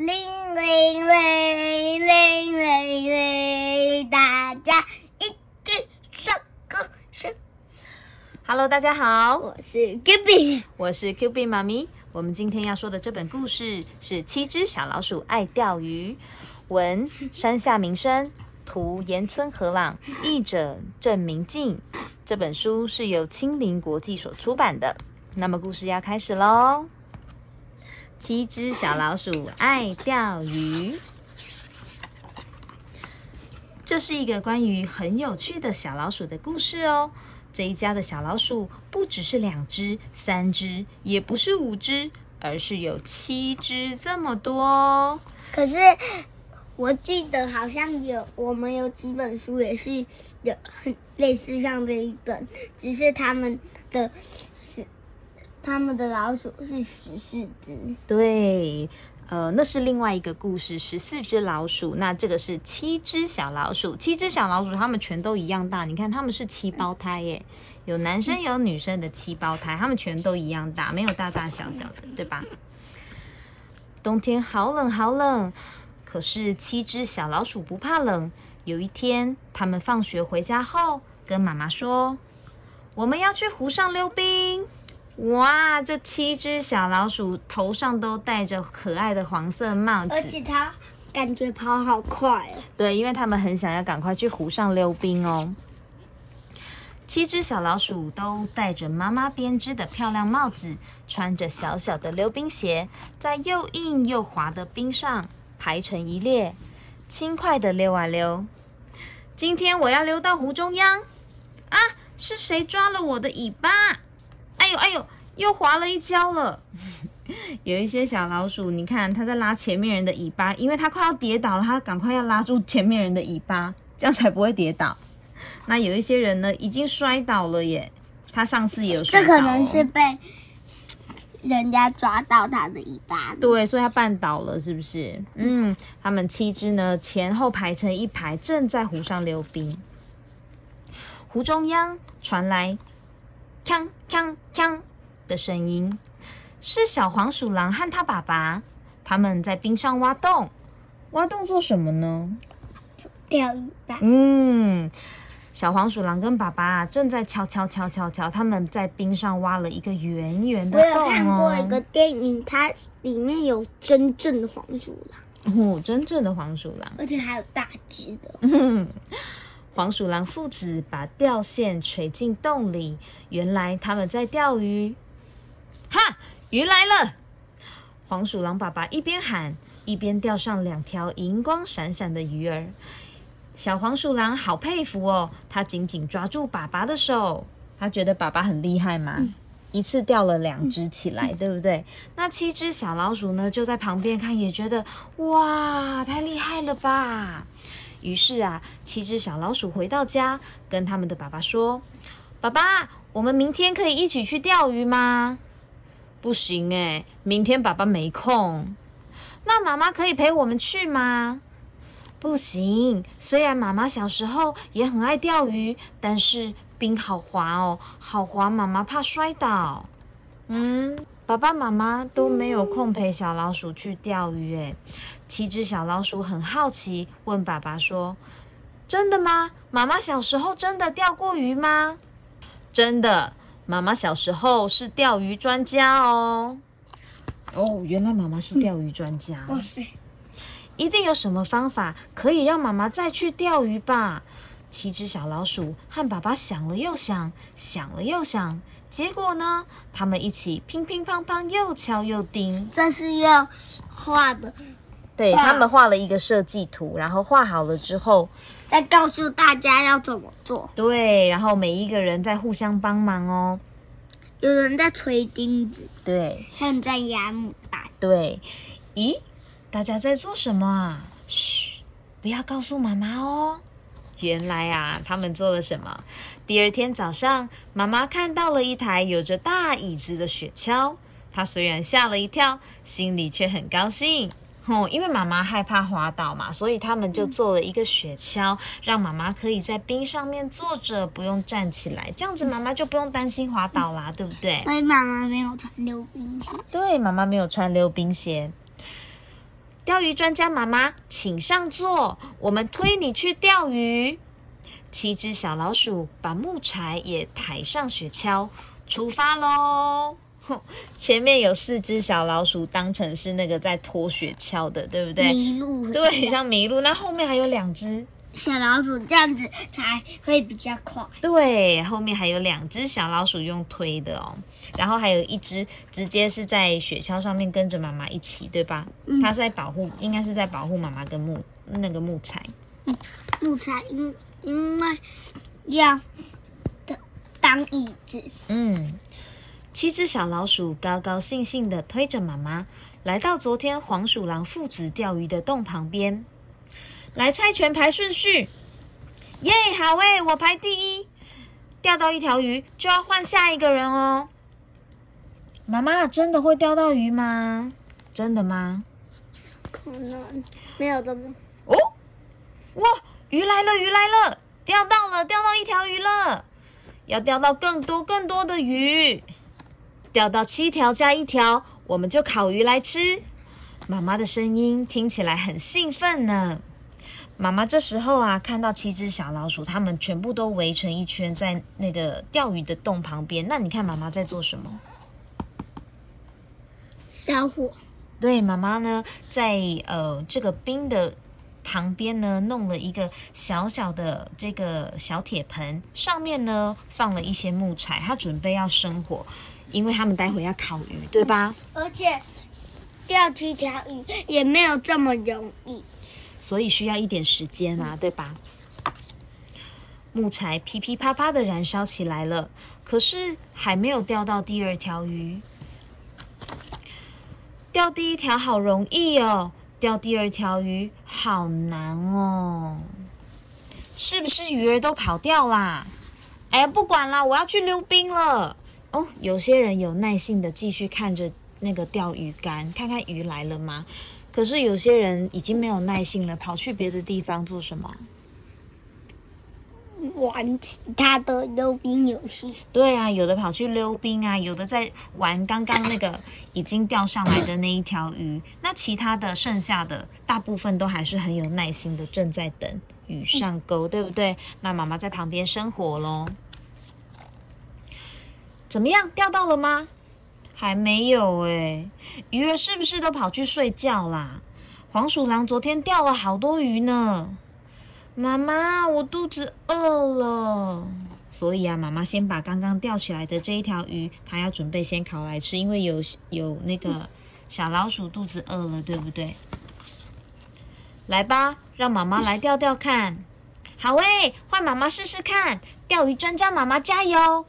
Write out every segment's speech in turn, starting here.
铃铃铃铃铃铃，大家一起唱歌声。Hello，大家好，我是 Gibby，我是 Q B 妈咪。我们今天要说的这本故事是《七只小老鼠爱钓鱼》，文山下明生，图岩村和朗，译者郑明静。这本书是由青林国际所出版的。那么故事要开始喽！七只小老鼠爱钓鱼。这是一个关于很有趣的小老鼠的故事哦。这一家的小老鼠不只是两只、三只，也不是五只，而是有七只这么多哦。可是我记得好像有我们有几本书也是有很类似像这一本，只是他们的他们的老鼠是十四只。对，呃，那是另外一个故事，十四只老鼠。那这个是七只小老鼠，七只小老鼠，它们全都一样大。你看，它们是七胞胎耶，有男生有女生的七胞胎，它们全都一样大，没有大大小小的，对吧？冬天好冷好冷，可是七只小老鼠不怕冷。有一天，他们放学回家后，跟妈妈说：“我们要去湖上溜冰。”哇，这七只小老鼠头上都戴着可爱的黄色帽子而。且它感觉跑好快哦。对，因为他们很想要赶快去湖上溜冰哦。七只小老鼠都戴着妈妈编织的漂亮帽子，穿着小小的溜冰鞋，在又硬又滑的冰上排成一列，轻快的溜啊溜。今天我要溜到湖中央啊！是谁抓了我的尾巴？哎呦哎呦，又滑了一跤了。有一些小老鼠，你看它在拉前面人的尾巴，因为它快要跌倒了，它赶快要拉住前面人的尾巴，这样才不会跌倒。那有一些人呢，已经摔倒了耶，他上次也有摔倒、哦，这可能是被人家抓到他的尾巴。对，所以他绊倒了，是不是？嗯，他们七只呢前后排成一排，正在湖上溜冰。湖中央传来“锵锵锵”的声音，是小黄鼠狼和他爸爸，他们在冰上挖洞。挖洞做什么呢？钓鱼吧。嗯，小黄鼠狼跟爸爸啊正在敲敲敲敲敲，他们在冰上挖了一个圆圆的洞我有看过一哦。个电影，它里面有真正的黄鼠狼，哦，真正的黄鼠狼。而且还有大只的。嗯，黄鼠狼父子把钓线垂进洞里，原来他们在钓鱼。哈，鱼来了！黄鼠狼爸爸一边喊，一边钓上两条银光闪闪的鱼儿。小黄鼠狼好佩服哦，他紧紧抓住爸爸的手，他觉得爸爸很厉害嘛。一次钓了两只起来，对不对？那七只小老鼠呢，就在旁边看，也觉得哇，太厉害了吧！于是啊，七只小老鼠回到家，跟他们的爸爸说：“爸爸，我们明天可以一起去钓鱼吗？”不行诶，明天爸爸没空。那妈妈可以陪我们去吗？不行，虽然妈妈小时候也很爱钓鱼，但是冰好滑哦，好滑，妈妈怕摔倒。嗯，爸爸妈妈都没有空陪小老鼠去钓鱼，诶。七只小老鼠很好奇，问爸爸说：“真的吗？妈妈小时候真的钓过鱼吗？”真的，妈妈小时候是钓鱼专家哦。哦，原来妈妈是钓鱼专家。哇塞！一定有什么方法可以让妈妈再去钓鱼吧？七只小老鼠和爸爸想了又想，想了又想，结果呢，他们一起乒乒乓乓又敲又钉。这是要画的，对他们画了一个设计图，然后画好了之后，再告诉大家要怎么做。对，然后每一个人在互相帮忙哦。有人在锤钉子，对还有人在压木板。对，咦，大家在做什么啊？嘘，不要告诉妈妈哦。原来啊，他们做了什么？第二天早上，妈妈看到了一台有着大椅子的雪橇。她虽然吓了一跳，心里却很高兴。哦，因为妈妈害怕滑倒嘛，所以他们就做了一个雪橇，让妈妈可以在冰上面坐着，不用站起来，这样子妈妈就不用担心滑倒啦，对不对？所以妈妈没有穿溜冰鞋。对，妈妈没有穿溜冰鞋。钓鱼专家妈妈，请上座，我们推你去钓鱼。七只小老鼠把木柴也抬上雪橇，出发喽！哼，前面有四只小老鼠当成是那个在拖雪橇的，对不对？迷路，对，像麋鹿。那后面还有两只小老鼠，这样子才会比较快。对，后面还有两只小老鼠用推的哦，然后还有一只直接是在雪橇上面跟着妈妈一起，对吧？嗯它在保护，应该是在保护妈妈跟木那个木材。木材因因为要当当椅子，嗯，七只小老鼠高高兴兴地推着妈妈来到昨天黄鼠狼父子钓鱼的洞旁边，来猜拳排顺序。耶，好诶，我排第一。钓到一条鱼就要换下一个人哦。妈妈真的会钓到鱼吗？真的吗？可能没有的吗哦，哇，鱼来了，鱼来了，钓到了，钓到一条鱼了，要钓到更多更多的鱼，钓到七条加一条，我们就烤鱼来吃。妈妈的声音听起来很兴奋呢。妈妈这时候啊，看到七只小老鼠，它们全部都围成一圈在那个钓鱼的洞旁边。那你看妈妈在做什么？烧火。对，妈妈呢，在呃这个冰的旁边呢，弄了一个小小的这个小铁盆，上面呢放了一些木材，她准备要生火，因为他们待会要烤鱼，对吧？而且钓七条鱼也没有这么容易。所以需要一点时间啊，对吧？木柴噼噼啪啪的燃烧起来了，可是还没有钓到第二条鱼。钓第一条好容易哦，钓第二条鱼好难哦。是不是鱼儿都跑掉啦？哎呀，不管啦，我要去溜冰了。哦，有些人有耐性的继续看着那个钓鱼竿，看看鱼来了吗？可是有些人已经没有耐性了，跑去别的地方做什么？玩其他的溜冰游戏，对啊，有的跑去溜冰啊，有的在玩刚刚那个已经钓上来的那一条鱼。那其他的剩下的大部分都还是很有耐心的，正在等鱼上钩，对不对？那妈妈在旁边生火喽。怎么样，钓到了吗？还没有哎，鱼儿是不是都跑去睡觉啦？黄鼠狼昨天钓了好多鱼呢。妈妈，我肚子饿了。所以啊，妈妈先把刚刚钓起来的这一条鱼，她要准备先烤来吃，因为有有那个小老鼠肚子饿了，对不对？来吧，让妈妈来钓钓看。好诶，换妈妈试试看。钓鱼专家妈妈加油，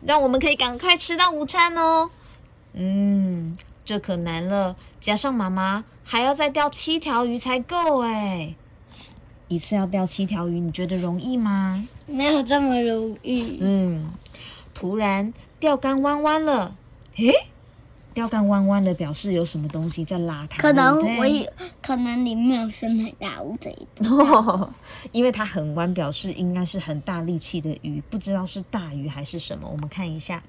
让我们可以赶快吃到午餐哦。嗯，这可难了，加上妈妈还要再钓七条鱼才够哎。一次要钓七条鱼，你觉得容易吗？没有这么容易。嗯，突然钓竿弯弯了，诶，钓竿弯弯了，表示有什么东西在拉它。可能我也可能里面有深海大乌贼。哦。因为它很弯，表示应该是很大力气的鱼，不知道是大鱼还是什么。我们看一下，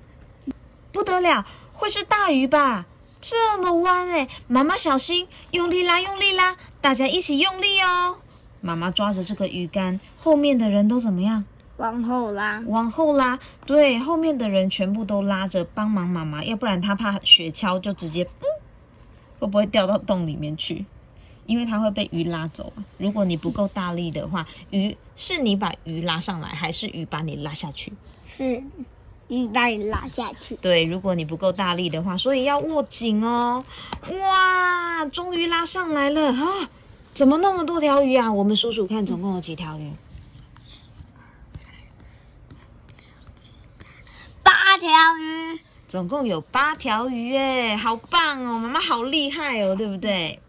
不得了，会是大鱼吧？这么弯哎、妈妈小心，用力拉，用力拉，大家一起用力哦。妈妈抓着这个鱼竿，后面的人都怎么样？往后拉，往后拉，对，后面的人全部都拉着帮忙妈妈，要不然他怕雪橇就直接，嗯，会不会掉到洞里面去？因为它会被鱼拉走啊。如果你不够大力的话，鱼是你把鱼拉上来，还是鱼把你拉下去？是鱼把你拉下去。对，如果你不够大力的话，所以要握紧哦。哇，终于拉上来了啊！怎么那么多条鱼啊？我们数数看，总共有几条鱼？八条鱼，总共有八条鱼耶，好棒哦！妈妈好厉害哦，对不对？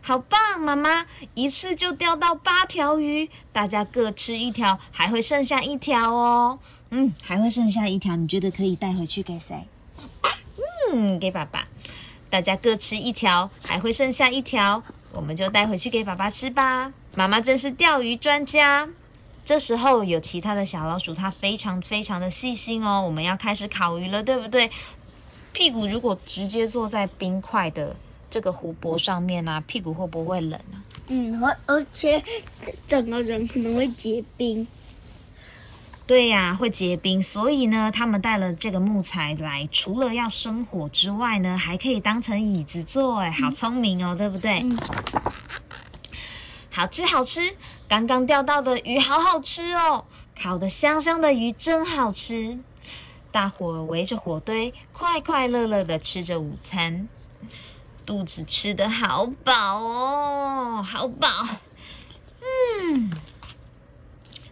好棒，妈妈一次就钓到八条鱼，大家各吃一条，还会剩下一条哦。嗯，还会剩下一条，你觉得可以带回去给谁？嗯，给爸爸。大家各吃一条，还会剩下一条，我们就带回去给爸爸吃吧。妈妈真是钓鱼专家。这时候有其他的小老鼠，它非常非常的细心哦。我们要开始烤鱼了，对不对？屁股如果直接坐在冰块的这个湖泊上面啊，屁股会不会冷啊？嗯，会，而且整个人可能会结冰。对呀，会结冰，所以呢，他们带了这个木材来，除了要生火之外呢，还可以当成椅子坐，哎，好聪明哦，对不对？嗯，好吃好吃，刚刚钓到的鱼好好吃哦，烤的香香的鱼真好吃。大伙围着火堆，快快乐乐的吃着午餐，肚子吃的好饱哦，好饱，嗯。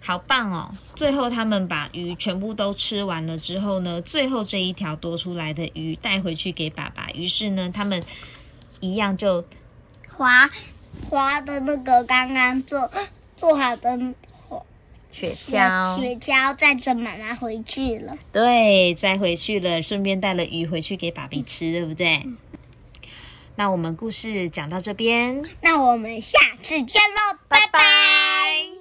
好棒哦！最后他们把鱼全部都吃完了之后呢，最后这一条多出来的鱼带回去给爸爸。于是呢，他们一样就划划的那个刚刚做做好的雪橇，雪橇载着妈妈回去了。对，载回去了，顺便带了鱼回去给爸比吃，对不对？那我们故事讲到这边，那我们下次见喽，拜拜。